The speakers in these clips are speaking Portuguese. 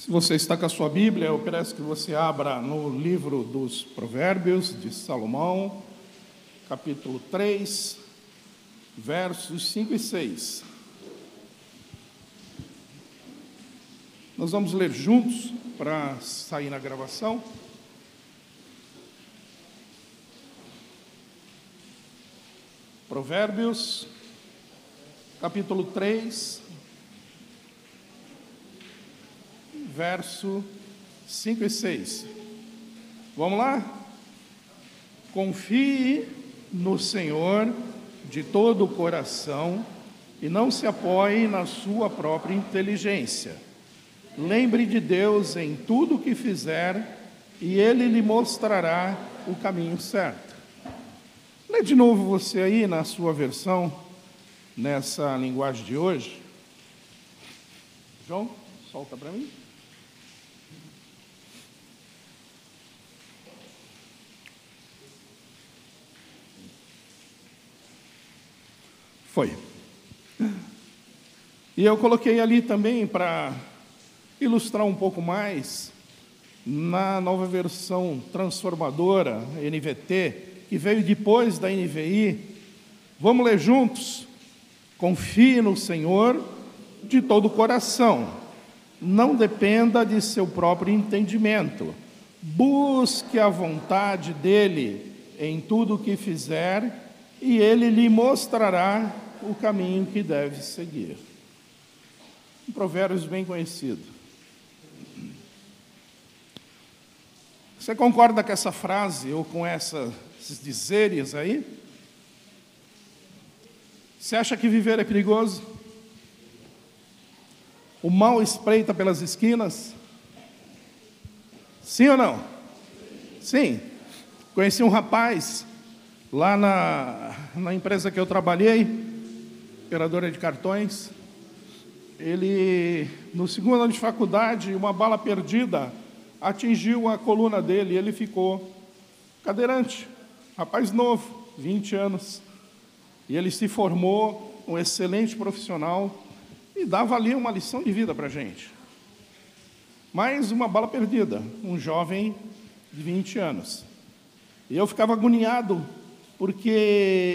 Se você está com a sua Bíblia, eu peço que você abra no livro dos Provérbios de Salomão, capítulo 3, versos 5 e 6. Nós vamos ler juntos para sair na gravação. Provérbios, capítulo 3, verso 5 e 6. Vamos lá? Confie no Senhor de todo o coração e não se apoie na sua própria inteligência. Lembre de Deus em tudo o que fizer e Ele lhe mostrará o caminho certo. Lê de novo você aí na sua versão, nessa linguagem de hoje. João, solta para mim. Foi. E eu coloquei ali também para ilustrar um pouco mais na nova versão transformadora NVT, que veio depois da NVI. Vamos ler juntos? Confie no Senhor de todo o coração. Não dependa de seu próprio entendimento. Busque a vontade dele em tudo o que fizer e ele lhe mostrará o caminho que deve seguir. Um provérbio bem conhecido. Você concorda com essa frase ou com essa, esses dizeres aí? Você acha que viver é perigoso? O mal espreita pelas esquinas? Sim ou não? Sim. Conheci um rapaz Lá na, na empresa que eu trabalhei, operadora de cartões, ele, no segundo ano de faculdade, uma bala perdida atingiu a coluna dele e ele ficou cadeirante, rapaz novo, 20 anos. E ele se formou um excelente profissional e dava ali uma lição de vida para a gente. Mais uma bala perdida, um jovem de 20 anos. E eu ficava agoniado porque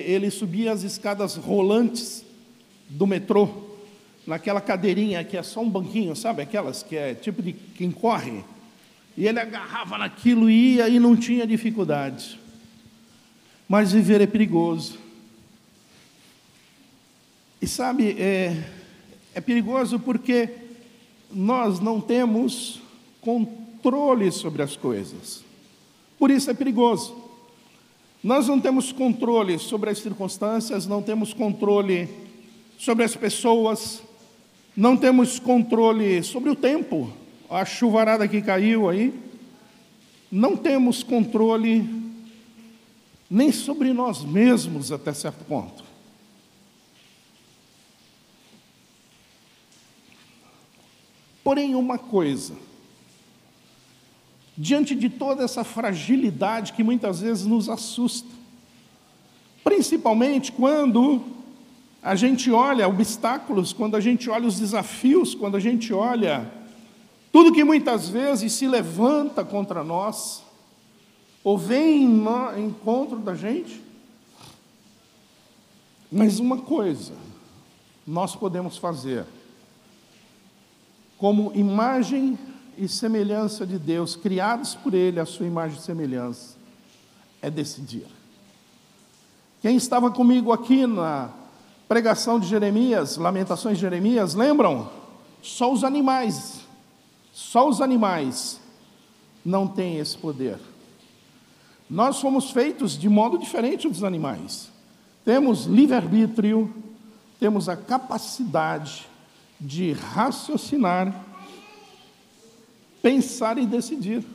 ele subia as escadas rolantes do metrô, naquela cadeirinha que é só um banquinho, sabe? Aquelas que é tipo de quem corre. E ele agarrava naquilo e ia e não tinha dificuldade. Mas viver é perigoso. E sabe, é, é perigoso porque nós não temos controle sobre as coisas. Por isso é perigoso. Nós não temos controle sobre as circunstâncias, não temos controle sobre as pessoas, não temos controle sobre o tempo, a chuvarada que caiu aí, não temos controle nem sobre nós mesmos até certo ponto. Porém, uma coisa, diante de toda essa fragilidade que muitas vezes nos assusta. Principalmente quando a gente olha obstáculos, quando a gente olha os desafios, quando a gente olha tudo que muitas vezes se levanta contra nós, ou vem em encontro da gente. Mas uma coisa nós podemos fazer, como imagem e semelhança de Deus, criados por Ele, a sua imagem e semelhança, é decidir. Quem estava comigo aqui na pregação de Jeremias, Lamentações de Jeremias, lembram? Só os animais, só os animais não têm esse poder. Nós fomos feitos de modo diferente dos animais. Temos livre-arbítrio, temos a capacidade de raciocinar pensar e decidir.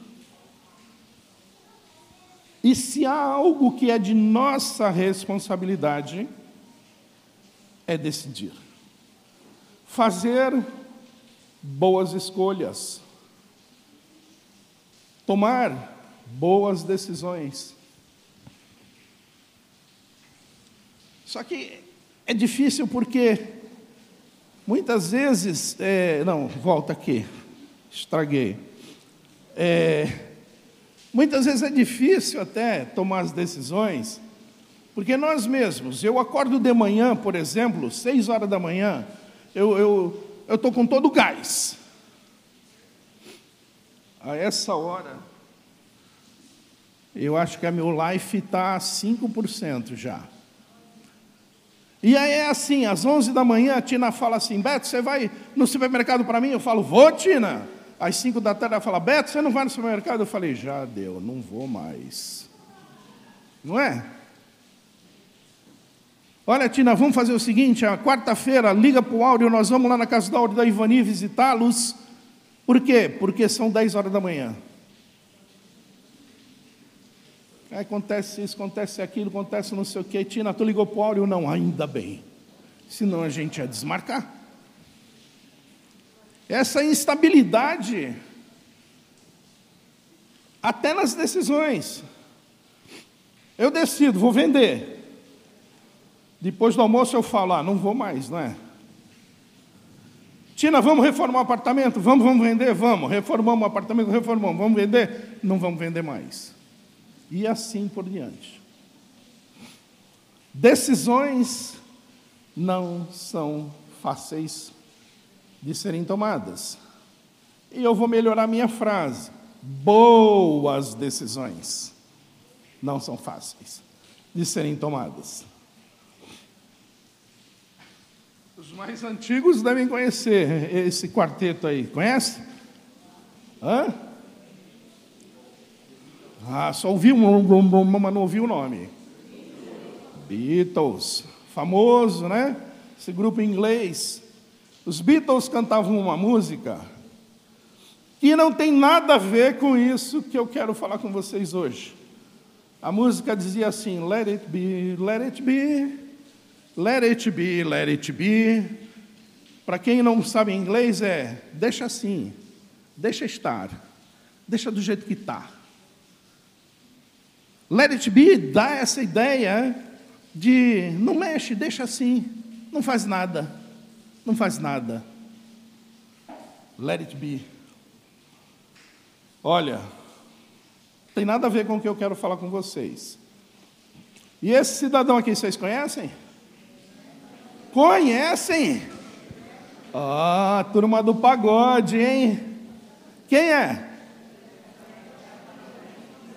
E se há algo que é de nossa responsabilidade, é decidir. Fazer boas escolhas. Tomar boas decisões. Só que é difícil porque muitas vezes. É, não, volta aqui. Estraguei. É, muitas vezes é difícil até tomar as decisões, porque nós mesmos, eu acordo de manhã, por exemplo, seis horas da manhã, eu estou eu, eu com todo o gás. A essa hora, eu acho que a meu life está a 5% já. E aí é assim, às 11 da manhã, a Tina fala assim, Beto, você vai no supermercado para mim? Eu falo, vou, Tina. Às 5 da tarde ela fala, Beto, você não vai no supermercado? Eu falei, já deu, não vou mais. Não é? Olha, Tina, vamos fazer o seguinte: a quarta-feira, liga para o Áureo, nós vamos lá na casa do Áureo da Ivani visitá-los. Por quê? Porque são 10 horas da manhã. Aí acontece isso, acontece aquilo, acontece não sei o quê. Tina, tu ligou para o Áureo? Não, ainda bem. Senão a gente ia desmarcar. Essa instabilidade, até nas decisões. Eu decido, vou vender. Depois do almoço eu falo, ah, não vou mais, não é? Tina, vamos reformar o apartamento? Vamos, vamos vender? Vamos. Reformamos o apartamento? Reformamos. Vamos vender? Não vamos vender mais. E assim por diante. Decisões não são fáceis de serem tomadas. E eu vou melhorar minha frase. Boas decisões não são fáceis de serem tomadas. Os mais antigos devem conhecer esse quarteto aí. Conhece? Hã? Ah, só ouvi um, mas não ouvi o nome. Beatles, famoso, né? Esse grupo inglês. Os Beatles cantavam uma música que não tem nada a ver com isso que eu quero falar com vocês hoje. A música dizia assim: Let it be, let it be, Let it be, let it be. Para quem não sabe inglês, é deixa assim, deixa estar, deixa do jeito que está. Let it be dá essa ideia de não mexe, deixa assim, não faz nada, não faz nada. Let it be. Olha, tem nada a ver com o que eu quero falar com vocês. E esse cidadão aqui, vocês conhecem? Conhecem? Ah, turma do pagode, hein? Quem é?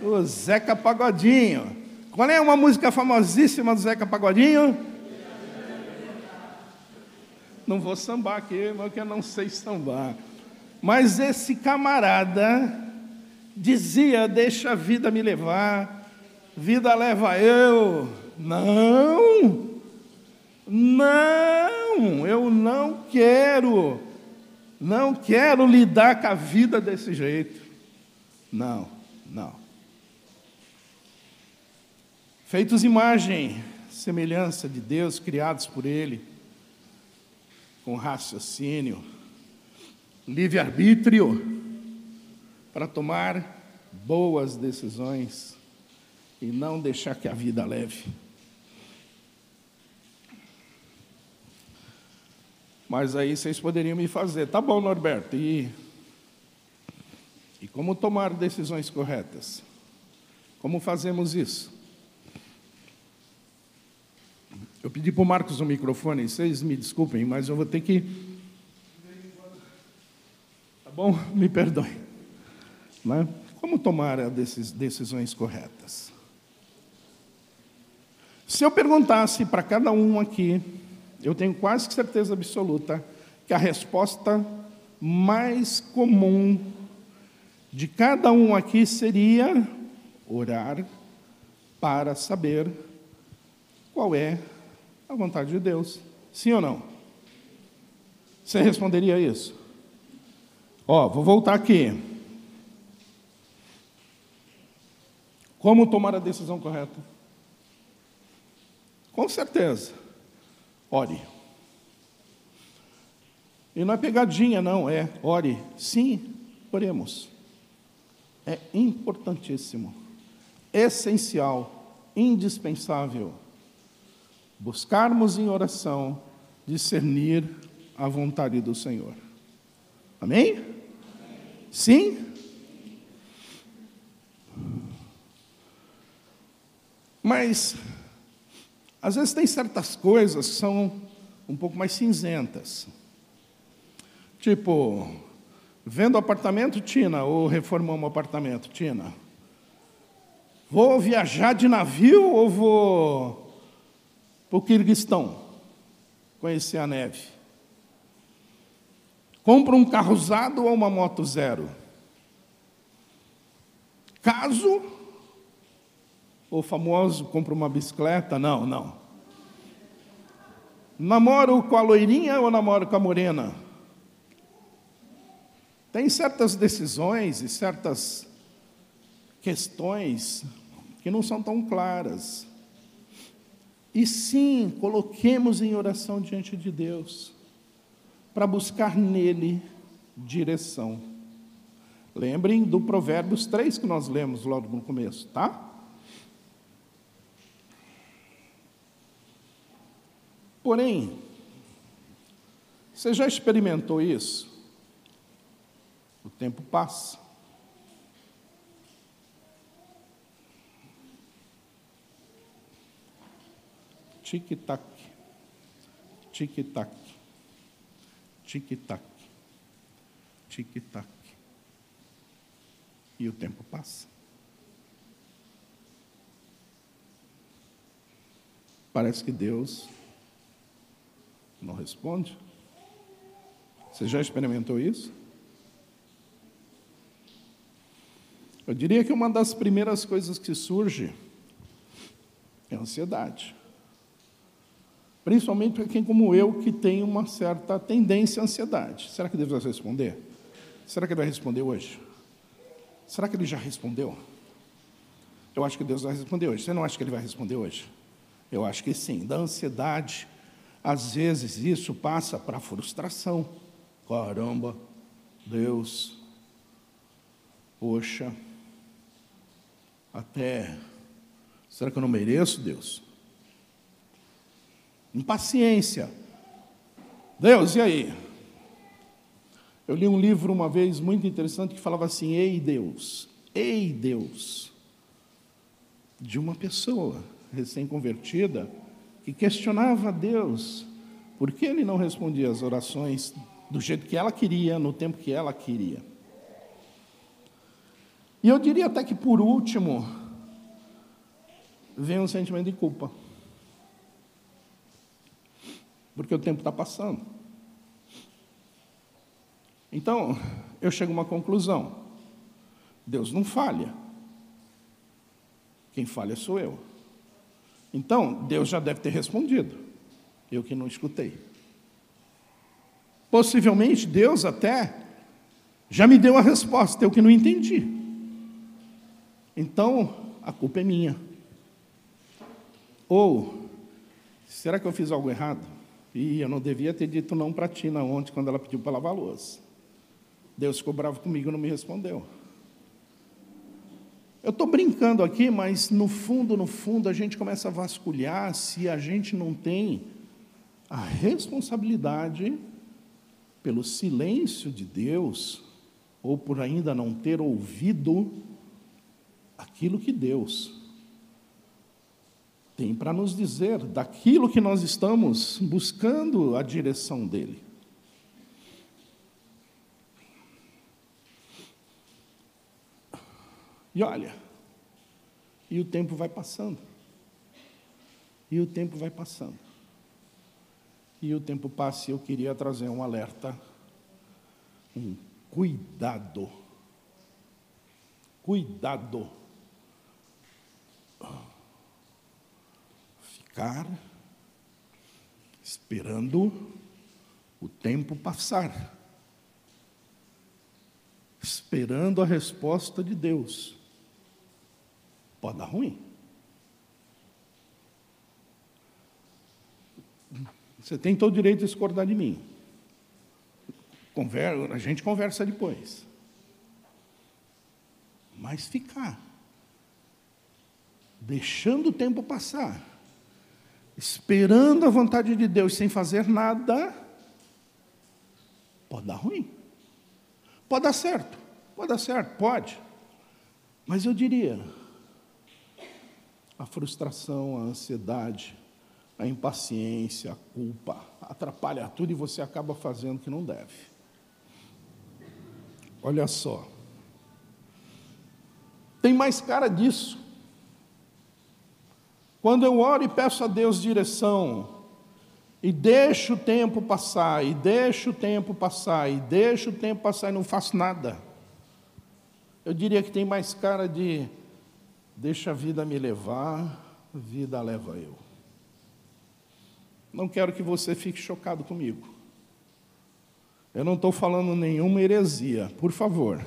O Zeca Pagodinho. Qual é uma música famosíssima do Zeca Pagodinho? Não vou sambar aqui, porque eu não sei sambar. Mas esse camarada dizia: Deixa a vida me levar, vida leva eu. Não! Não, eu não quero, não quero lidar com a vida desse jeito. Não, não. Feitos imagem, semelhança de Deus, criados por Ele, com raciocínio, livre-arbítrio, para tomar boas decisões e não deixar que a vida leve. Mas aí vocês poderiam me fazer, tá bom, Norberto, e, e como tomar decisões corretas? Como fazemos isso? Eu pedi para o Marcos o microfone, vocês me desculpem, mas eu vou ter que. Tá bom? Me perdoem. Né? Como tomar decisões corretas? Se eu perguntasse para cada um aqui, eu tenho quase certeza absoluta que a resposta mais comum de cada um aqui seria orar para saber qual é a vontade de Deus. Sim ou não? Você responderia isso? Ó, vou voltar aqui. Como tomar a decisão correta? Com certeza. Ore. E não é pegadinha, não, é ore. Sim, oremos. É importantíssimo, essencial, indispensável buscarmos em oração discernir a vontade do Senhor. Amém? Sim? Mas, às vezes, tem certas coisas que são um pouco mais cinzentas. Tipo, vendo apartamento, Tina, ou reformamos um apartamento, Tina. Vou viajar de navio ou vou para o Quirguistão conhecer a neve? Compro um carro usado ou uma moto zero? Caso o famoso compra uma bicicleta? Não, não. Namoro com a loirinha ou namoro com a morena? Tem certas decisões e certas questões que não são tão claras. E sim, coloquemos em oração diante de Deus, para buscar nele direção. Lembrem do Provérbios 3 que nós lemos logo no começo, tá? Porém, você já experimentou isso? O tempo passa. Tic-tac, tic-tac, tic-tac, tic-tac. E o tempo passa. Parece que Deus não responde? Você já experimentou isso? Eu diria que uma das primeiras coisas que surge é a ansiedade. Principalmente para quem, como eu, que tem uma certa tendência à ansiedade. Será que Deus vai responder? Será que ele vai responder hoje? Será que ele já respondeu? Eu acho que Deus vai responder hoje. Você não acha que ele vai responder hoje? Eu acho que sim. Da ansiedade às vezes isso passa para frustração. Caramba, Deus, poxa, até, será que eu não mereço, Deus? Impaciência. Deus, e aí? Eu li um livro uma vez muito interessante que falava assim: Ei Deus, ei Deus, de uma pessoa recém-convertida que questionava a Deus por que ele não respondia as orações do jeito que ela queria, no tempo que ela queria. E eu diria até que, por último, vem um sentimento de culpa. Porque o tempo está passando. Então, eu chego a uma conclusão: Deus não falha. Quem falha sou eu. Então, Deus já deve ter respondido. Eu que não escutei. Possivelmente, Deus até já me deu a resposta, eu que não entendi. Então, a culpa é minha. Ou, será que eu fiz algo errado? E eu não devia ter dito não para a Tina ontem, quando ela pediu para lavar a louça. Deus ficou bravo comigo e não me respondeu. Eu estou brincando aqui, mas no fundo, no fundo, a gente começa a vasculhar se a gente não tem a responsabilidade pelo silêncio de Deus, ou por ainda não ter ouvido aquilo que Deus tem para nos dizer, daquilo que nós estamos buscando a direção dEle. E olha, e o tempo vai passando. E o tempo vai passando. E o tempo passa e eu queria trazer um alerta, um cuidado. Cuidado. Ficar esperando o tempo passar, esperando a resposta de Deus. Pode dar ruim. Você tem todo o direito de discordar de mim. Conver a gente conversa depois. Mas ficar, deixando o tempo passar, esperando a vontade de Deus sem fazer nada, pode dar ruim. Pode dar certo, Pode dar certo? Pode. Mas eu diria, a frustração, a ansiedade, a impaciência, a culpa, atrapalha tudo e você acaba fazendo o que não deve. Olha só. Tem mais cara disso. Quando eu oro e peço a Deus direção, e deixo o tempo passar, e deixo o tempo passar, e deixo o tempo passar e não faço nada. Eu diria que tem mais cara de deixa a vida me levar, a vida leva eu. Não quero que você fique chocado comigo. Eu não estou falando nenhuma heresia, por favor.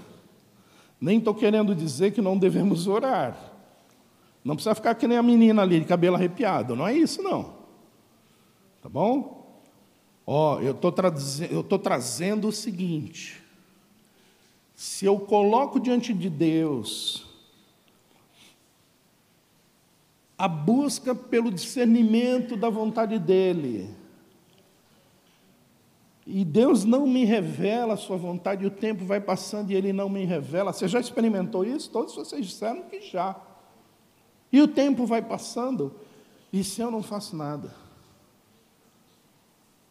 Nem estou querendo dizer que não devemos orar. Não precisa ficar que nem a menina ali, de cabelo arrepiado. Não é isso, não. Tá bom? Ó, eu estou trazendo o seguinte. Se eu coloco diante de Deus a busca pelo discernimento da vontade dEle. E Deus não me revela a sua vontade, e o tempo vai passando e Ele não me revela. Você já experimentou isso? Todos vocês disseram que já. E o tempo vai passando, e se eu não faço nada,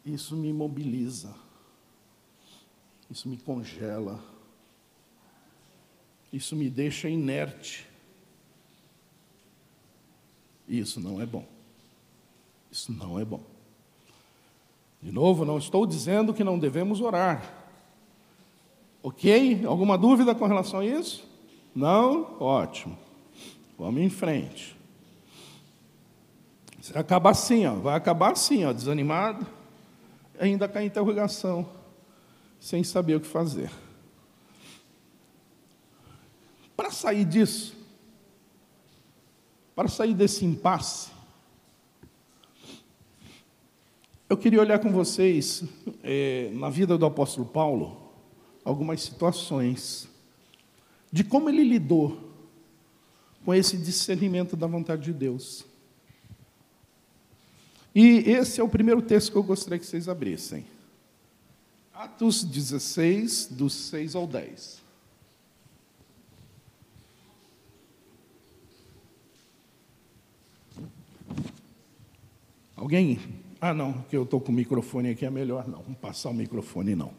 isso me imobiliza, isso me congela, isso me deixa inerte. Isso não é bom. Isso não é bom. De novo, não estou dizendo que não devemos orar. Ok? Alguma dúvida com relação a isso? Não? Ótimo. Vamos em frente. Vai acabar assim, ó. vai acabar assim, ó, desanimado, ainda com a interrogação, sem saber o que fazer. Para sair disso, para sair desse impasse, eu queria olhar com vocês, é, na vida do apóstolo Paulo, algumas situações de como ele lidou com esse discernimento da vontade de Deus. E esse é o primeiro texto que eu gostaria que vocês abrissem. Atos 16, dos 6 ao 10. Alguém? Ah, não, que eu estou com o microfone aqui é melhor não. Vamos passar o microfone não.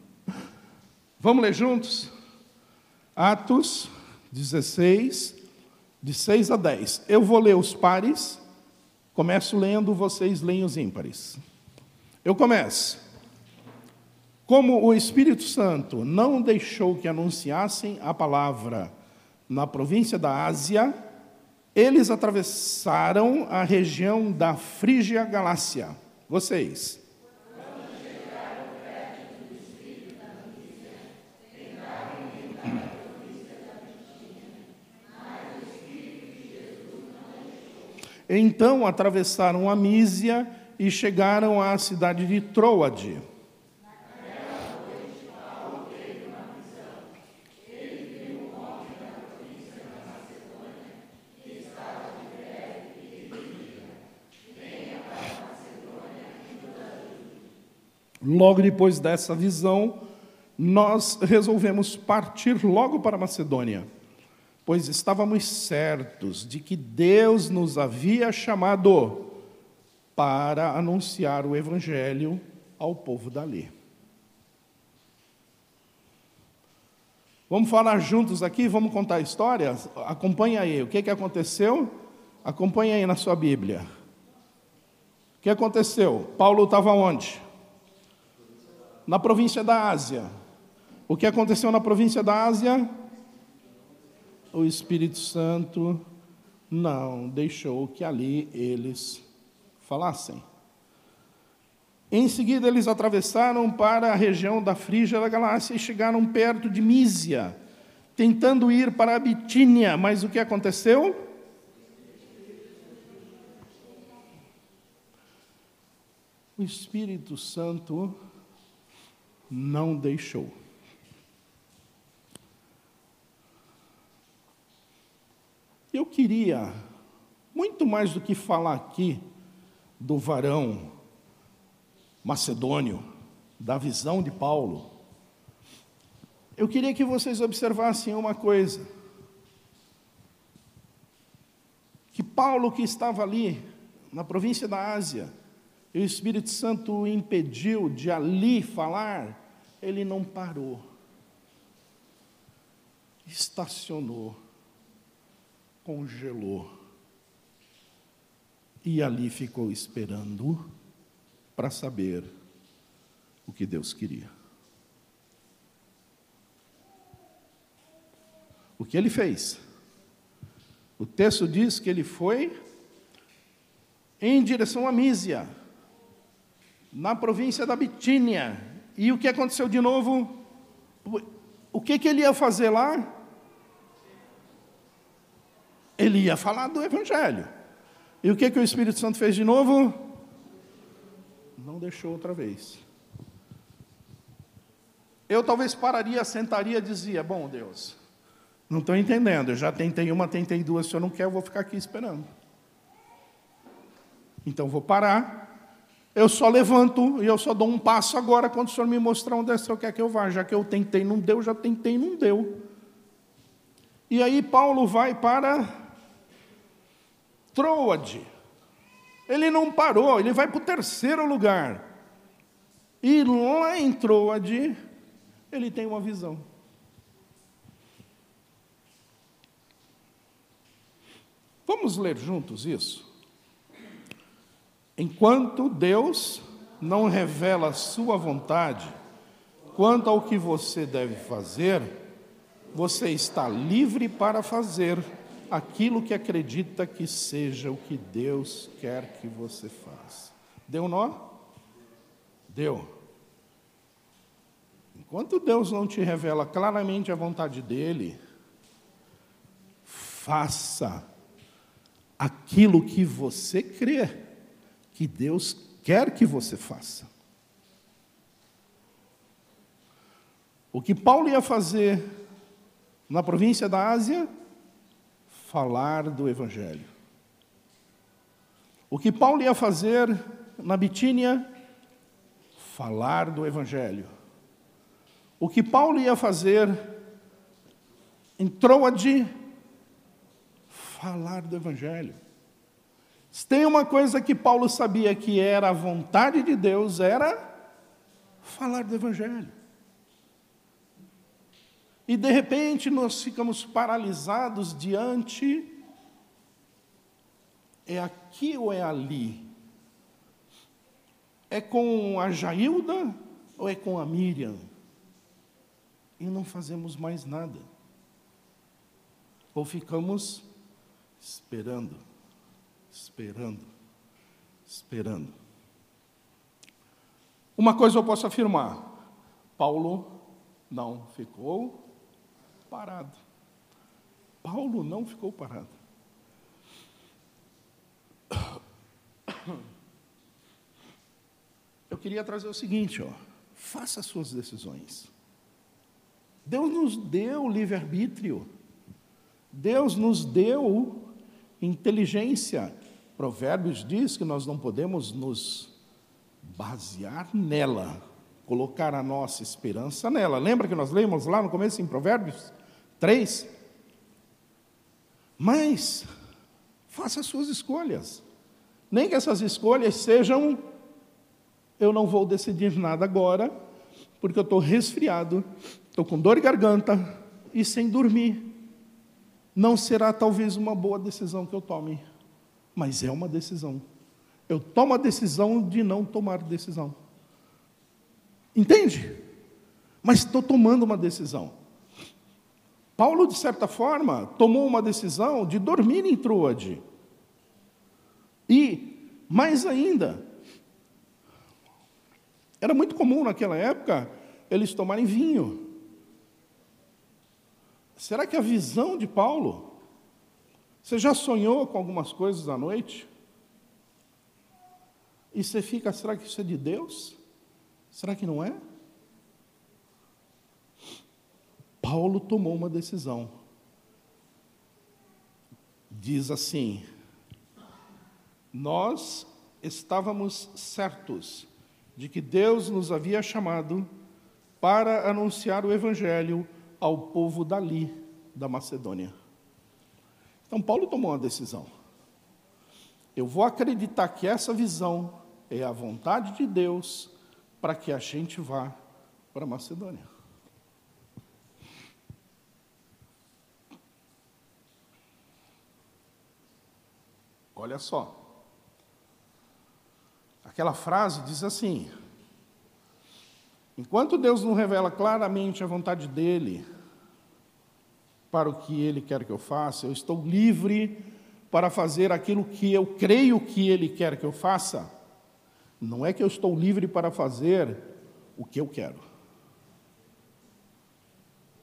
Vamos ler juntos? Atos 16, de 6 a 10. Eu vou ler os pares, começo lendo, vocês leem os ímpares. Eu começo. Como o Espírito Santo não deixou que anunciassem a palavra na província da Ásia, eles atravessaram a região da Frígia Galácia. Vocês. Então atravessaram a Mísia e chegaram à cidade de Troade. Logo depois dessa visão, nós resolvemos partir logo para Macedônia, pois estávamos certos de que Deus nos havia chamado para anunciar o Evangelho ao povo dali. Vamos falar juntos aqui, vamos contar a história? Acompanha aí, o que, que aconteceu? Acompanha aí na sua Bíblia. O que aconteceu? Paulo estava onde? na província da Ásia. O que aconteceu na província da Ásia? O Espírito Santo não deixou que ali eles falassem. Em seguida, eles atravessaram para a região da Frígia da Galácia e chegaram perto de Mísia, tentando ir para a Bitínia. Mas o que aconteceu? O Espírito Santo não deixou. Eu queria, muito mais do que falar aqui do varão macedônio, da visão de Paulo, Eu queria que vocês observassem uma coisa. Que Paulo, que estava ali, na província da Ásia, e o Espírito Santo o impediu de ali falar, ele não parou. Estacionou, congelou, e ali ficou esperando para saber o que Deus queria. O que ele fez? O texto diz que ele foi em direção a Mísia, na província da Bitínia. E o que aconteceu de novo? O que, que ele ia fazer lá? Ele ia falar do Evangelho. E o que, que o Espírito Santo fez de novo? Não deixou outra vez. Eu talvez pararia, sentaria e dizia: Bom, Deus, não estou entendendo. Eu já tentei uma, tentei duas. Se eu não quer, eu vou ficar aqui esperando. Então vou parar. Eu só levanto e eu só dou um passo agora quando o senhor me mostrar onde é que senhor quer que eu vá. Já que eu tentei, não deu, já tentei, não deu. E aí Paulo vai para Troade. Ele não parou, ele vai para o terceiro lugar. E lá em Troade, ele tem uma visão. Vamos ler juntos isso? Enquanto Deus não revela a sua vontade quanto ao que você deve fazer, você está livre para fazer aquilo que acredita que seja o que Deus quer que você faça. Deu nó? Deu. Enquanto Deus não te revela claramente a vontade dele, faça aquilo que você crê que Deus quer que você faça. O que Paulo ia fazer na província da Ásia? Falar do Evangelho. O que Paulo ia fazer na Bitínia? Falar do Evangelho. O que Paulo ia fazer em Troade? falar do Evangelho. Se tem uma coisa que Paulo sabia que era a vontade de Deus, era falar do Evangelho. E de repente nós ficamos paralisados diante. É aqui ou é ali? É com a Jailda ou é com a Miriam? E não fazemos mais nada. Ou ficamos esperando, esperando, esperando. Uma coisa eu posso afirmar: Paulo não ficou parado. Paulo não ficou parado. Eu queria trazer o seguinte, ó, faça suas decisões. Deus nos deu livre-arbítrio. Deus nos deu inteligência. Provérbios diz que nós não podemos nos basear nela, colocar a nossa esperança nela. Lembra que nós lemos lá no começo em Provérbios 3? Mas faça as suas escolhas. Nem que essas escolhas sejam eu não vou decidir nada agora, porque eu estou resfriado, estou com dor de garganta e sem dormir não será talvez uma boa decisão que eu tome, mas é uma decisão. Eu tomo a decisão de não tomar decisão. Entende? Mas estou tomando uma decisão. Paulo, de certa forma, tomou uma decisão de dormir em Troade. E, mais ainda, era muito comum naquela época eles tomarem vinho. Será que a visão de Paulo? Você já sonhou com algumas coisas à noite? E você fica, será que isso é de Deus? Será que não é? Paulo tomou uma decisão. Diz assim: Nós estávamos certos de que Deus nos havia chamado para anunciar o evangelho ao povo dali, da Macedônia. Então, Paulo tomou uma decisão. Eu vou acreditar que essa visão é a vontade de Deus para que a gente vá para a Macedônia. Olha só. Aquela frase diz assim: Enquanto Deus não revela claramente a vontade dele para o que ele quer que eu faça, eu estou livre para fazer aquilo que eu creio que ele quer que eu faça. Não é que eu estou livre para fazer o que eu quero,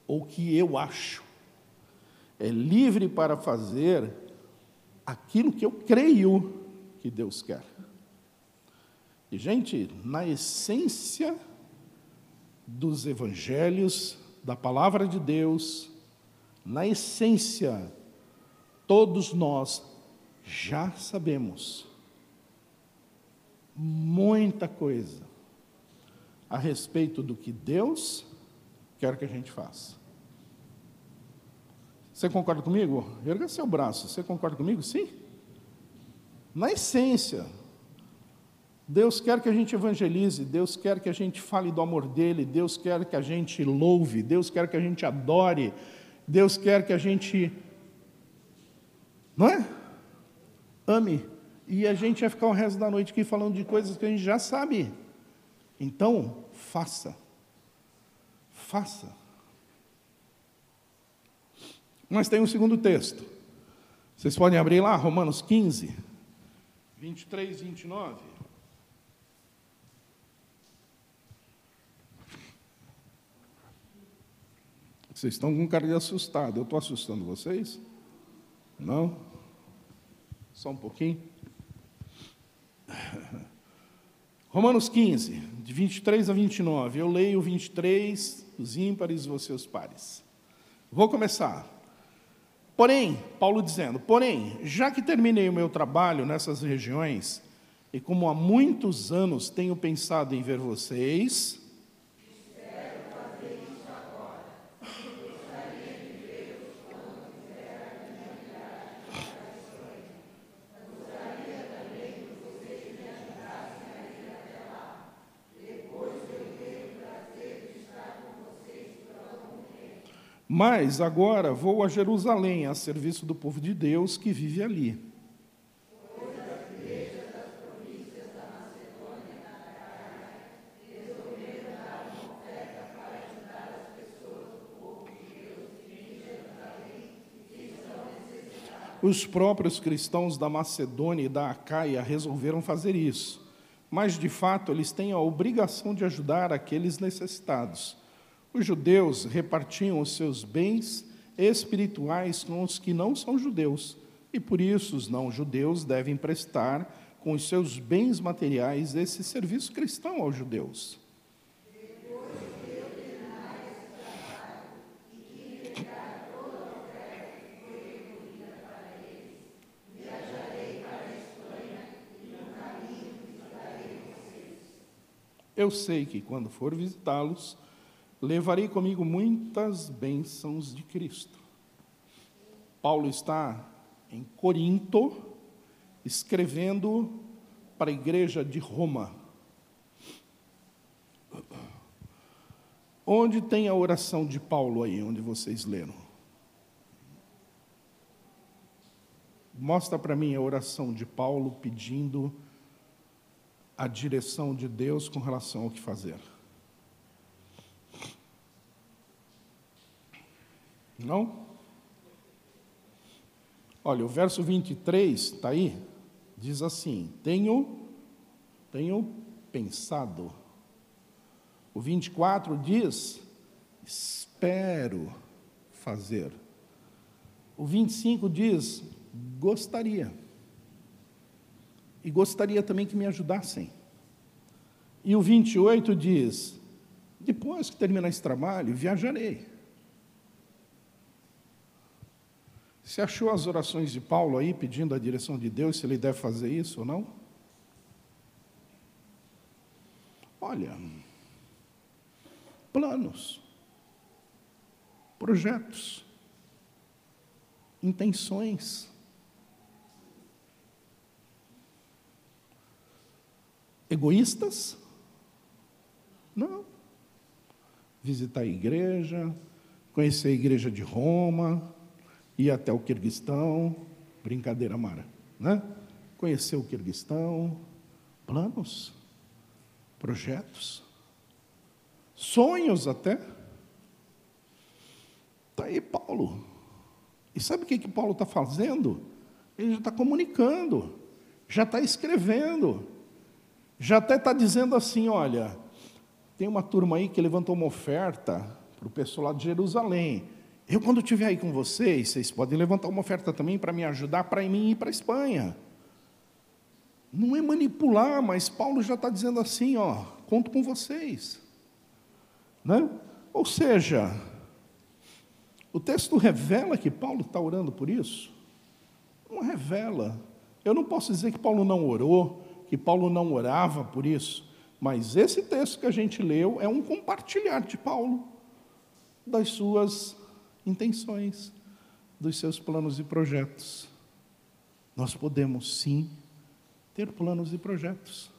ou o que eu acho. É livre para fazer aquilo que eu creio que Deus quer. E, gente, na essência dos evangelhos, da palavra de Deus, na essência, todos nós já sabemos muita coisa a respeito do que Deus quer que a gente faça. Você concorda comigo? Erga seu braço. Você concorda comigo? Sim? Na essência, Deus quer que a gente evangelize, Deus quer que a gente fale do amor dele, Deus quer que a gente louve, Deus quer que a gente adore, Deus quer que a gente, não é? Ame. E a gente vai ficar o resto da noite aqui falando de coisas que a gente já sabe. Então, faça. Faça. Mas tem um segundo texto. Vocês podem abrir lá, Romanos 15, 23 e 29. Vocês estão com cara de assustado. Eu estou assustando vocês? Não? Só um pouquinho. Romanos 15, de 23 a 29. Eu leio 23, os ímpares, você os pares. Vou começar. Porém, Paulo dizendo: Porém, já que terminei o meu trabalho nessas regiões, e como há muitos anos tenho pensado em ver vocês, Mas agora vou a Jerusalém, a serviço do povo de Deus que vive ali. Os próprios cristãos da Macedônia e da Acaia resolveram fazer isso, mas de fato eles têm a obrigação de ajudar aqueles necessitados os judeus repartiam os seus bens espirituais com os que não são judeus, e por isso os não-judeus devem prestar com os seus bens materiais esse serviço cristão aos judeus. Eu sei que quando for visitá-los, levarei comigo muitas bênçãos de Cristo. Paulo está em Corinto, escrevendo para a igreja de Roma. Onde tem a oração de Paulo aí, onde vocês leram? Mostra para mim a oração de Paulo pedindo a direção de Deus com relação ao que fazer. Não? Olha, o verso 23 está aí, diz assim: Tenho, tenho pensado. O 24 diz: Espero fazer. O 25 diz: Gostaria. E gostaria também que me ajudassem. E o 28 diz: Depois que terminar esse trabalho, viajarei. Você achou as orações de Paulo aí pedindo a direção de Deus se ele deve fazer isso ou não? Olha, planos, projetos, intenções. Egoístas? Não. Visitar a igreja, conhecer a igreja de Roma, ir até o Quirguistão, brincadeira mara, né? Conhecer o Quirguistão, planos, projetos, sonhos até. Está aí Paulo. E sabe o que, que Paulo está fazendo? Ele já está comunicando, já está escrevendo, já até está dizendo assim: olha, tem uma turma aí que levantou uma oferta para o pessoal lá de Jerusalém. Eu, quando estiver aí com vocês, vocês podem levantar uma oferta também para me ajudar para mim ir para a Espanha. Não é manipular, mas Paulo já está dizendo assim, ó, conto com vocês. Né? Ou seja, o texto revela que Paulo está orando por isso? Não revela. Eu não posso dizer que Paulo não orou, que Paulo não orava por isso, mas esse texto que a gente leu é um compartilhar de Paulo das suas intenções, dos seus planos e projetos. Nós podemos sim ter planos e projetos,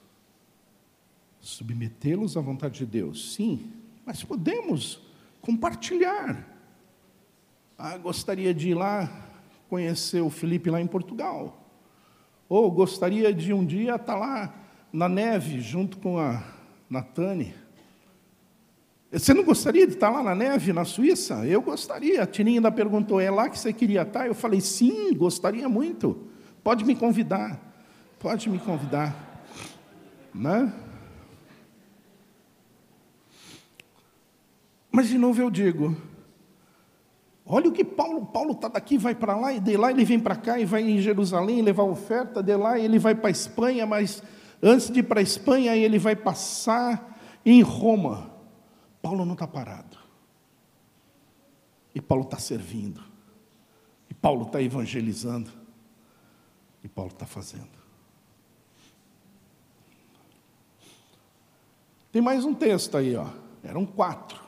submetê-los à vontade de Deus, sim, mas podemos compartilhar. Ah, gostaria de ir lá conhecer o Felipe lá em Portugal. Ou gostaria de um dia estar lá na neve junto com a Natane. Você não gostaria de estar lá na neve, na Suíça? Eu gostaria. A Tirinha ainda perguntou: é lá que você queria estar? Eu falei: sim, gostaria muito. Pode me convidar. Pode me convidar. Né? Mas de novo eu digo: olha o que Paulo, Paulo está daqui, vai para lá, e de lá ele vem para cá, e vai em Jerusalém levar oferta, de lá ele vai para a Espanha, mas antes de ir para a Espanha ele vai passar em Roma. Paulo não está parado. E Paulo está servindo. E Paulo está evangelizando. E Paulo está fazendo. Tem mais um texto aí, ó. Eram quatro.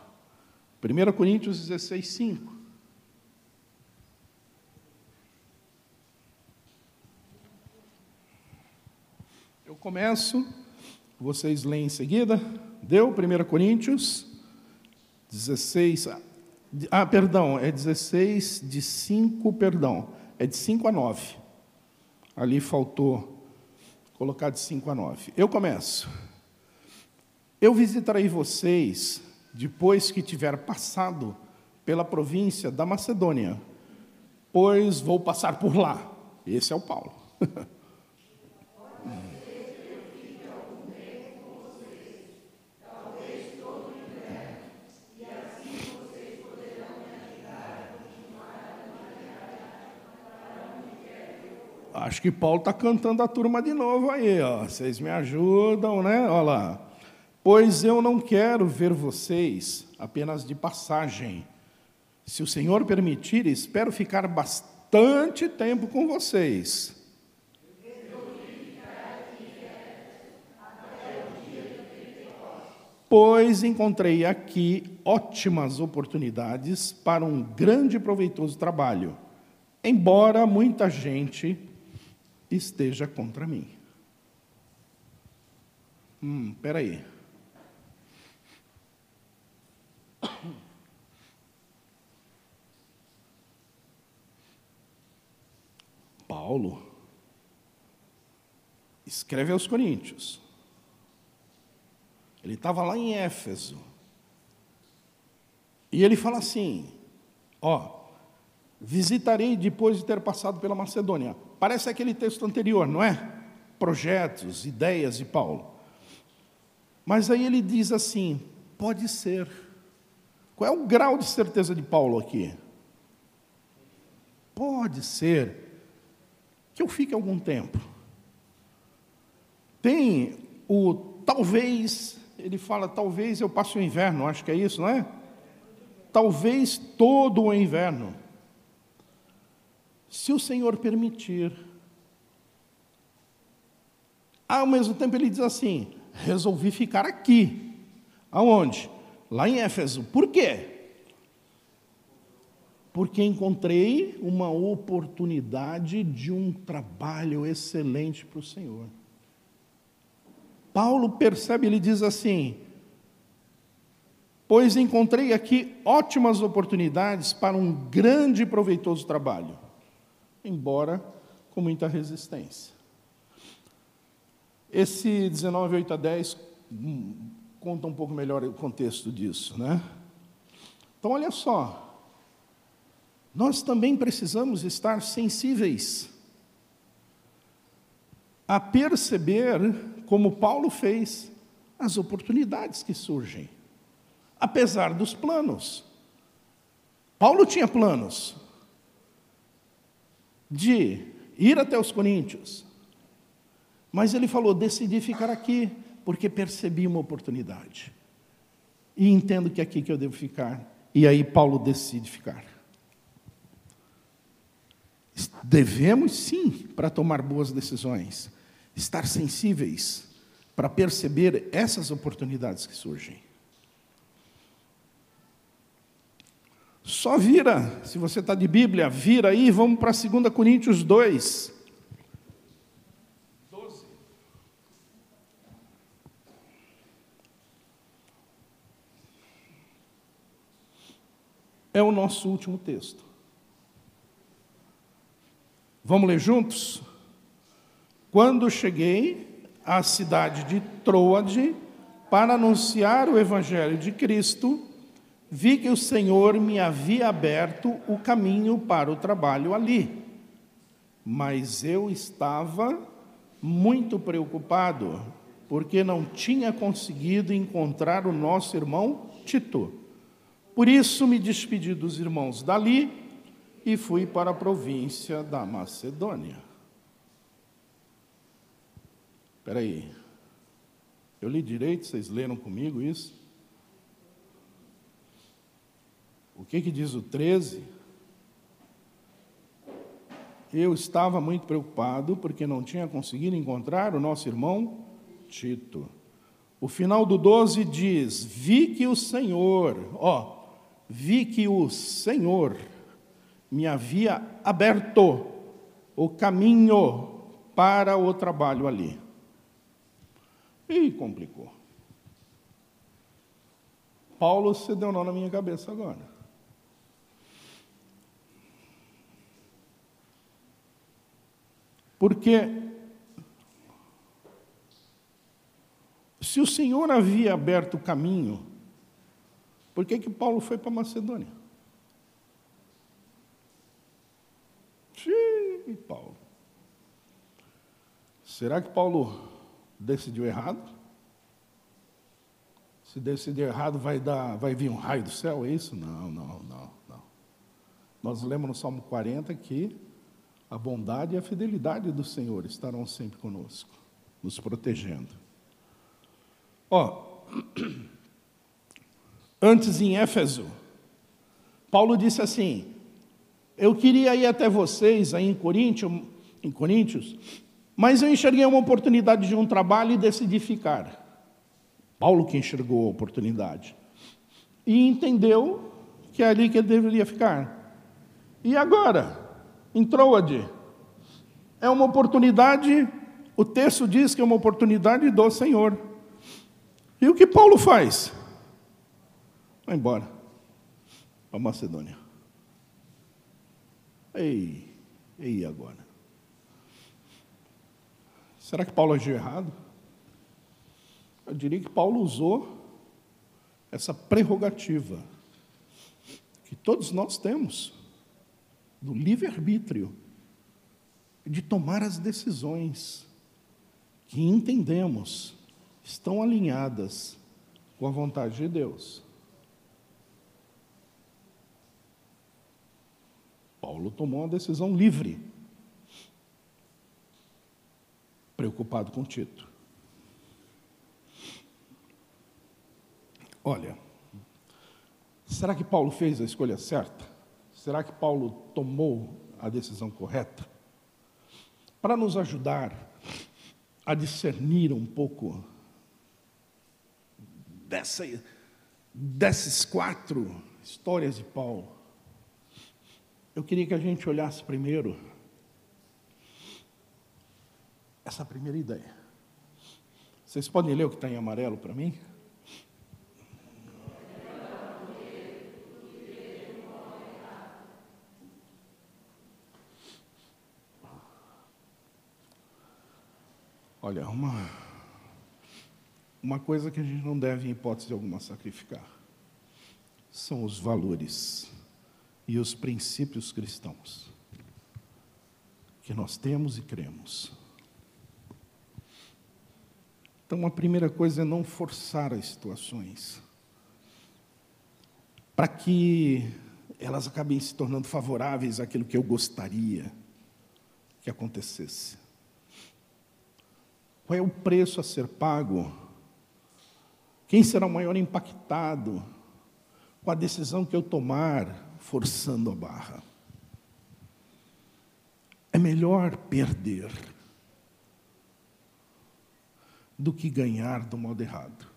1 Coríntios 16, 5. Eu começo, vocês leem em seguida. Deu 1 Coríntios 16. Ah, perdão, é 16 de 5, perdão, é de 5 a 9. Ali faltou colocar de 5 a 9. Eu começo. Eu visitarei vocês depois que tiver passado pela província da Macedônia, pois vou passar por lá. Esse é o Paulo. Acho que Paulo está cantando a turma de novo aí, ó. Vocês me ajudam, né? Olha lá. Pois eu não quero ver vocês apenas de passagem. Se o Senhor permitir, espero ficar bastante tempo com vocês. Pois encontrei aqui ótimas oportunidades para um grande e proveitoso trabalho, embora muita gente esteja contra mim. Hum, peraí. Paulo escreve aos Coríntios. Ele estava lá em Éfeso. E ele fala assim: Ó, visitarei depois de ter passado pela Macedônia. Parece aquele texto anterior, não é? Projetos, ideias de Paulo. Mas aí ele diz assim: pode ser. Qual é o grau de certeza de Paulo aqui? Pode ser que eu fique algum tempo. Tem o talvez, ele fala, talvez eu passe o inverno, acho que é isso, não é? Talvez todo o inverno. Se o Senhor permitir. Ao mesmo tempo ele diz assim: resolvi ficar aqui. Aonde? lá em Éfeso. Por quê? Porque encontrei uma oportunidade de um trabalho excelente para o Senhor. Paulo percebe, ele diz assim: Pois encontrei aqui ótimas oportunidades para um grande e proveitoso trabalho, embora com muita resistência. Esse 19, 8 a 10 hum, conta um pouco melhor o contexto disso, né? Então, olha só, nós também precisamos estar sensíveis a perceber, como Paulo fez, as oportunidades que surgem, apesar dos planos. Paulo tinha planos de ir até os Coríntios, mas ele falou: decidi ficar aqui, porque percebi uma oportunidade. E entendo que é aqui que eu devo ficar. E aí Paulo decide ficar. Devemos sim, para tomar boas decisões, estar sensíveis para perceber essas oportunidades que surgem. Só vira, se você está de Bíblia, vira aí, vamos para 2 Coríntios 2. é o nosso último texto. Vamos ler juntos? Quando cheguei à cidade de Troade para anunciar o Evangelho de Cristo, vi que o Senhor me havia aberto o caminho para o trabalho ali. Mas eu estava muito preocupado, porque não tinha conseguido encontrar o nosso irmão Tito. Por isso me despedi dos irmãos dali e fui para a província da Macedônia. Espera aí. Eu li direito, vocês leram comigo isso? O que, que diz o 13? Eu estava muito preocupado porque não tinha conseguido encontrar o nosso irmão Tito. O final do 12 diz: Vi que o Senhor, ó, vi que o Senhor me havia aberto o caminho para o trabalho ali. E complicou. Paulo se deu nó na minha cabeça agora. Porque se o Senhor havia aberto o caminho por que, que Paulo foi para Macedônia? Xiii, Paulo. Será que Paulo decidiu errado? Se decidir errado, vai, dar, vai vir um raio do céu, é isso? Não, não, não, não. Nós lemos no Salmo 40 que a bondade e a fidelidade do Senhor estarão sempre conosco, nos protegendo. Ó, Antes em Éfeso, Paulo disse assim: Eu queria ir até vocês aí em Coríntios, em Coríntios, mas eu enxerguei uma oportunidade de um trabalho e decidi ficar. Paulo que enxergou a oportunidade. E entendeu que é ali que ele deveria ficar. E agora, em Troade, é uma oportunidade, o texto diz que é uma oportunidade do Senhor. E o que Paulo faz? Vai embora. Para Macedônia. Ei, ei agora. Será que Paulo agiu errado? Eu diria que Paulo usou essa prerrogativa que todos nós temos do livre-arbítrio de tomar as decisões que entendemos estão alinhadas com a vontade de Deus. Paulo tomou uma decisão livre, preocupado com Tito. Olha, será que Paulo fez a escolha certa? Será que Paulo tomou a decisão correta? Para nos ajudar a discernir um pouco dessa dessas quatro histórias de Paulo, eu queria que a gente olhasse primeiro essa primeira ideia. Vocês podem ler o que está em amarelo para mim? Olha, uma, uma coisa que a gente não deve, em hipótese alguma, sacrificar são os valores e os princípios cristãos que nós temos e cremos. Então, a primeira coisa é não forçar as situações para que elas acabem se tornando favoráveis àquilo que eu gostaria que acontecesse. Qual é o preço a ser pago? Quem será o maior impactado com a decisão que eu tomar forçando a barra? É melhor perder do que ganhar do modo errado.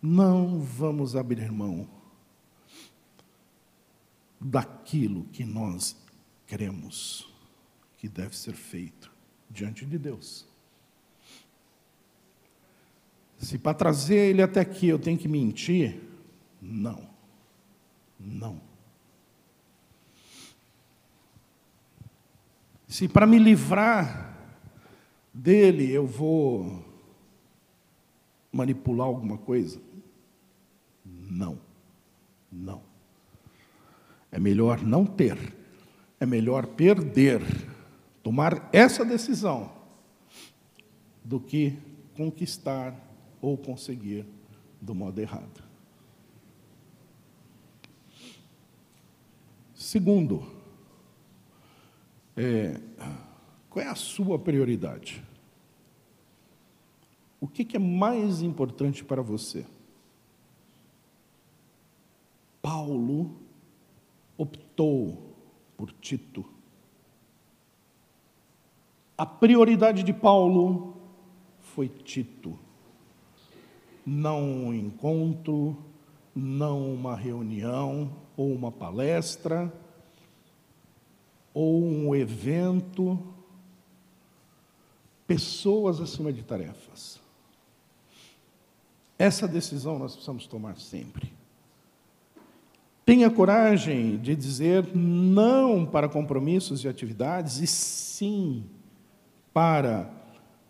Não vamos abrir mão daquilo que nós queremos que deve ser feito diante de Deus. Se para trazer ele até aqui eu tenho que mentir, não. Não. Se para me livrar dele eu vou manipular alguma coisa, não. Não. É melhor não ter. É melhor perder tomar essa decisão do que conquistar ou conseguir do modo errado. Segundo, é, qual é a sua prioridade? O que, que é mais importante para você? Paulo optou por Tito a prioridade de Paulo foi Tito. Não um encontro, não uma reunião ou uma palestra ou um evento. Pessoas acima de tarefas. Essa decisão nós precisamos tomar sempre. Tenha coragem de dizer não para compromissos e atividades e sim para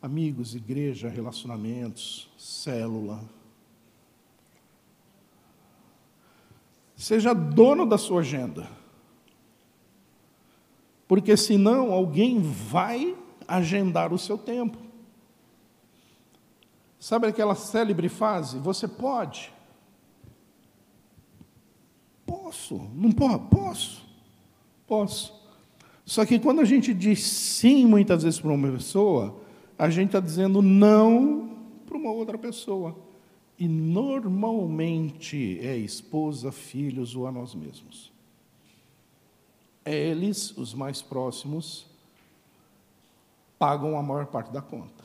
amigos, igreja, relacionamentos, célula. Seja dono da sua agenda. Porque senão alguém vai agendar o seu tempo. Sabe aquela célebre frase? Você pode. Posso. Não? Posso. Posso. Só que quando a gente diz sim muitas vezes para uma pessoa, a gente está dizendo não para uma outra pessoa. E normalmente é esposa, filhos ou a nós mesmos. Eles, os mais próximos, pagam a maior parte da conta.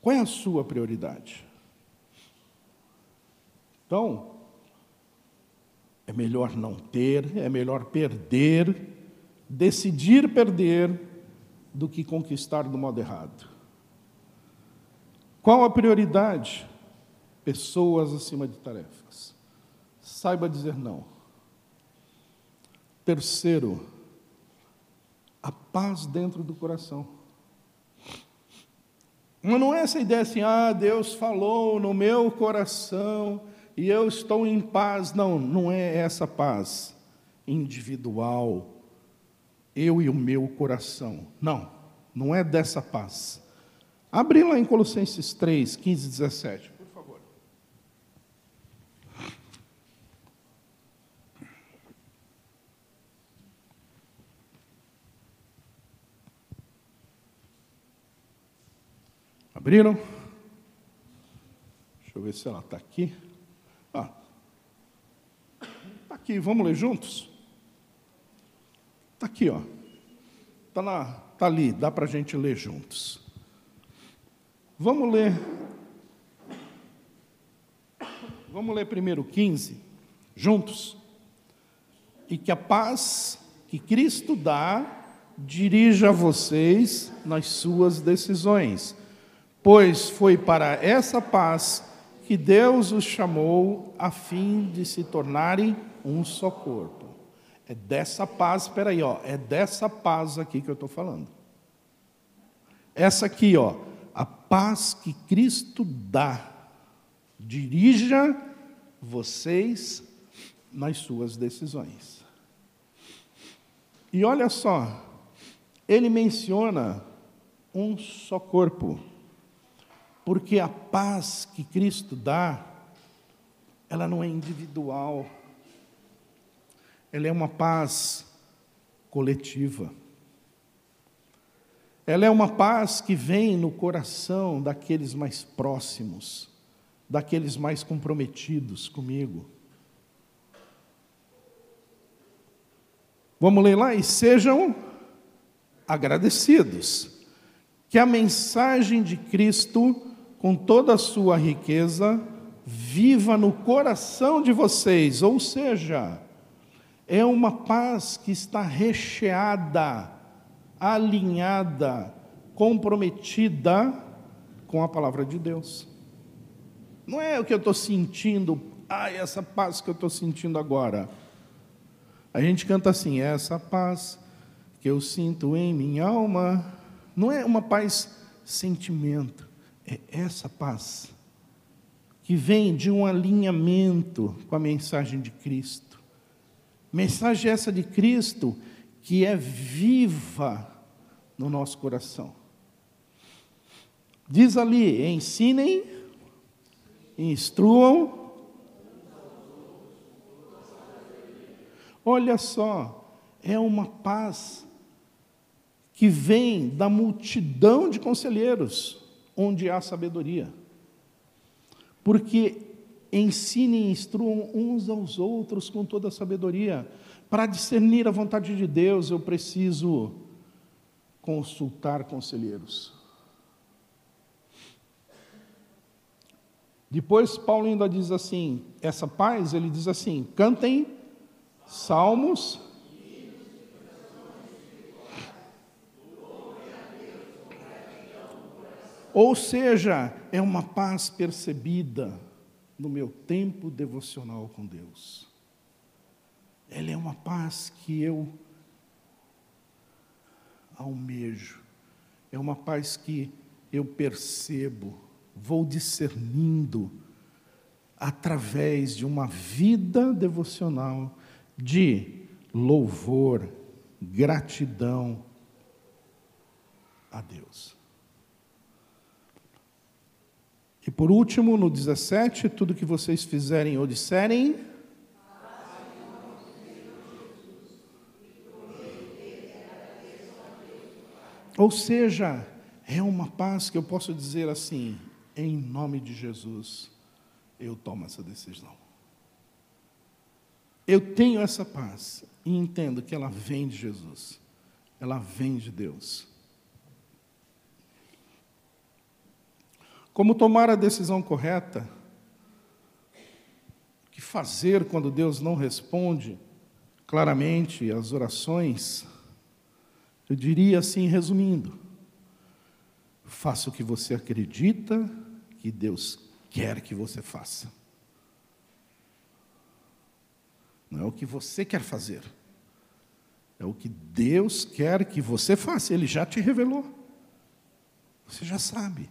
Qual é a sua prioridade? Então, é melhor não ter, é melhor perder, decidir perder, do que conquistar do modo errado. Qual a prioridade? Pessoas acima de tarefas. Saiba dizer não. Terceiro, a paz dentro do coração. Mas não é essa ideia assim, ah, Deus falou no meu coração e eu estou em paz. Não, não é essa paz individual, eu e o meu coração. Não, não é dessa paz. Abre lá em Colossenses 3, 15 e 17, por favor. Abriram? Deixa eu ver se ela está aqui. Está aqui, vamos ler juntos? Está aqui, ó. Está lá, está ali, dá para a gente ler juntos. Vamos ler Vamos ler primeiro 15, juntos. E que a paz que Cristo dá dirija vocês nas suas decisões, pois foi para essa paz que Deus os chamou a fim de se tornarem um só corpo. É dessa paz, espera aí, ó, é dessa paz aqui que eu estou falando. Essa aqui, ó, a paz que Cristo dá, dirija vocês nas suas decisões. E olha só, ele menciona um só corpo, porque a paz que Cristo dá, ela não é individual, ela é uma paz coletiva. Ela é uma paz que vem no coração daqueles mais próximos, daqueles mais comprometidos comigo. Vamos ler lá? E sejam agradecidos, que a mensagem de Cristo, com toda a sua riqueza, viva no coração de vocês, ou seja, é uma paz que está recheada, alinhada, comprometida com a palavra de Deus. Não é o que eu estou sentindo, ai, essa paz que eu estou sentindo agora. A gente canta assim, essa paz que eu sinto em minha alma, não é uma paz sentimento, é essa paz que vem de um alinhamento com a mensagem de Cristo. Mensagem essa de Cristo que é viva no nosso coração. Diz ali: ensinem, instruam. Olha só, é uma paz que vem da multidão de conselheiros, onde há sabedoria. Porque ensinem e instruam uns aos outros com toda a sabedoria. Para discernir a vontade de Deus, eu preciso consultar conselheiros. Depois, Paulo ainda diz assim: essa paz, ele diz assim: cantem salmos Ou seja, é uma paz percebida no meu tempo devocional com Deus. Ela é uma paz que eu almejo. É uma paz que eu percebo, vou discernindo através de uma vida devocional de louvor, gratidão a Deus. E por último, no 17, tudo que vocês fizerem ou disserem. Ou seja, é uma paz que eu posso dizer assim, em nome de Jesus, eu tomo essa decisão. Eu tenho essa paz e entendo que ela vem de Jesus, ela vem de Deus. Como tomar a decisão correta? O que fazer quando Deus não responde claramente às orações? Eu diria assim, resumindo: faça o que você acredita que Deus quer que você faça. Não é o que você quer fazer. É o que Deus quer que você faça. Ele já te revelou. Você já sabe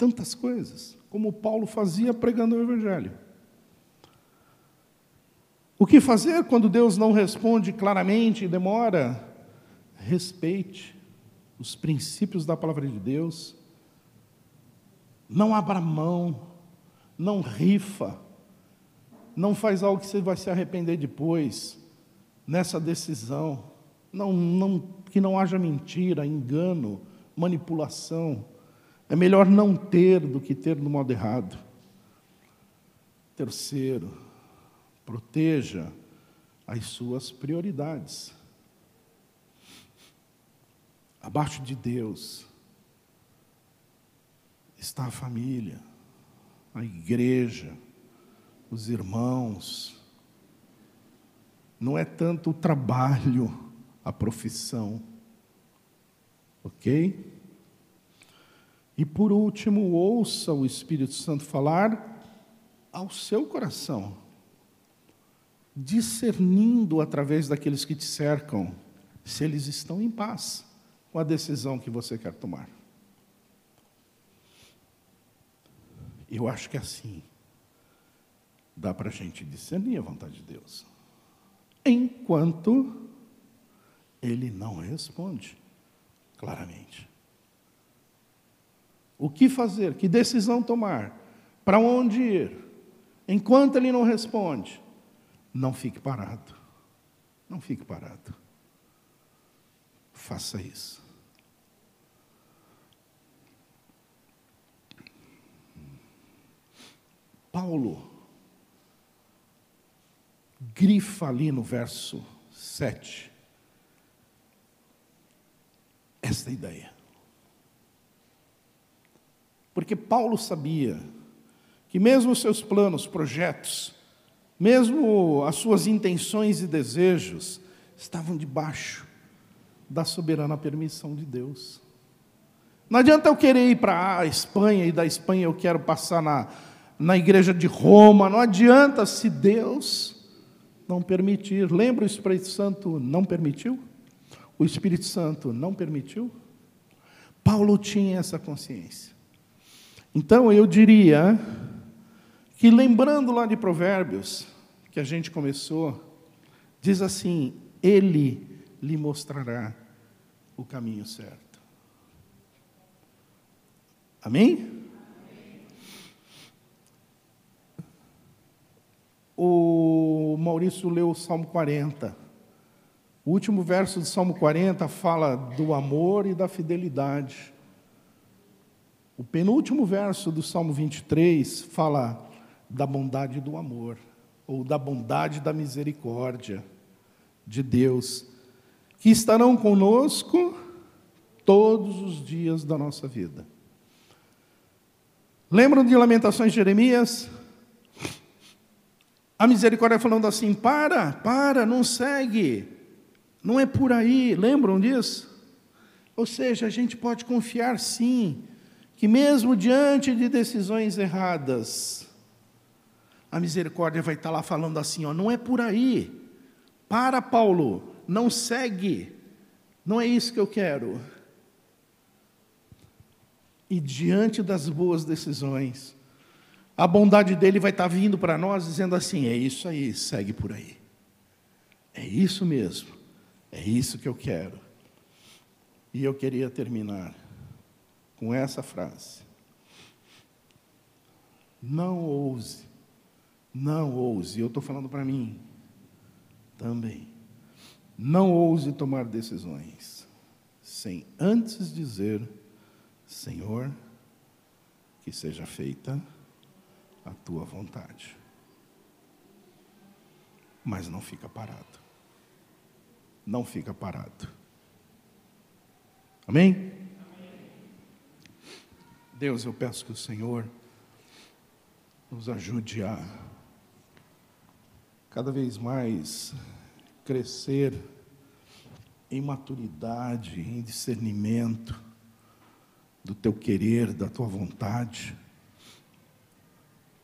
tantas coisas, como Paulo fazia pregando o Evangelho. O que fazer quando Deus não responde claramente e demora? Respeite os princípios da palavra de Deus. Não abra mão, não rifa, não faz algo que você vai se arrepender depois, nessa decisão. Não, não, que não haja mentira, engano, manipulação. É melhor não ter do que ter no modo errado. Terceiro, proteja as suas prioridades. Abaixo de Deus está a família, a igreja, os irmãos, não é tanto o trabalho, a profissão, ok? E por último, ouça o Espírito Santo falar ao seu coração, discernindo através daqueles que te cercam, se eles estão em paz com a decisão que você quer tomar. Eu acho que assim dá para a gente discernir a vontade de Deus. Enquanto ele não responde claramente. O que fazer? Que decisão tomar? Para onde ir? Enquanto ele não responde, não fique parado. Não fique parado. Faça isso. Paulo grifa ali no verso 7 esta ideia. Porque Paulo sabia que, mesmo os seus planos, projetos, mesmo as suas intenções e desejos, estavam debaixo da soberana permissão de Deus. Não adianta eu querer ir para a Espanha e da Espanha eu quero passar na, na igreja de Roma, não adianta se Deus não permitir. Lembra o Espírito Santo não permitiu? O Espírito Santo não permitiu? Paulo tinha essa consciência. Então eu diria que lembrando lá de Provérbios, que a gente começou, diz assim: Ele lhe mostrará o caminho certo. Amém? O Maurício leu o Salmo 40. O último verso do Salmo 40 fala do amor e da fidelidade. O penúltimo verso do Salmo 23 fala da bondade do amor, ou da bondade da misericórdia de Deus, que estarão conosco todos os dias da nossa vida. Lembram de Lamentações de Jeremias? A misericórdia falando assim: para, para, não segue, não é por aí. Lembram disso? Ou seja, a gente pode confiar sim que, mesmo diante de decisões erradas, a misericórdia vai estar lá falando assim: ó, não é por aí. Para, Paulo, não segue. Não é isso que eu quero. E diante das boas decisões, a bondade dele vai estar vindo para nós dizendo assim: é isso aí, segue por aí. É isso mesmo. É isso que eu quero. E eu queria terminar com essa frase. Não ouse, não ouse, eu estou falando para mim também. Não ouse tomar decisões sem antes dizer, Senhor, que seja feita a tua vontade. Mas não fica parado. Não fica parado. Amém? Deus, eu peço que o Senhor nos ajude a cada vez mais crescer em maturidade, em discernimento do teu querer, da tua vontade,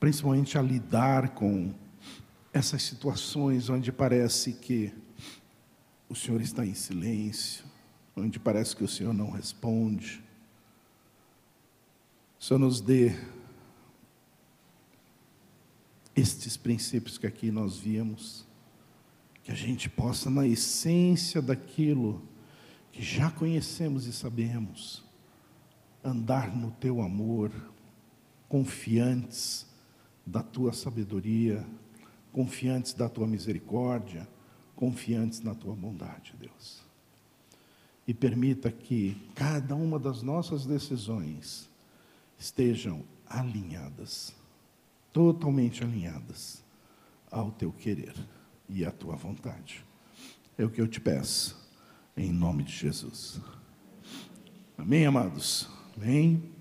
principalmente a lidar com essas situações onde parece que o Senhor está em silêncio, onde parece que o Senhor não responde Senhor nos dê estes princípios que aqui nós vimos, que a gente possa, na essência daquilo que já conhecemos e sabemos, andar no teu amor, confiantes da tua sabedoria, confiantes da tua misericórdia, confiantes na tua bondade, Deus. E permita que cada uma das nossas decisões, estejam alinhadas, totalmente alinhadas ao teu querer e à tua vontade. É o que eu te peço, em nome de Jesus. Amém, amados? Amém.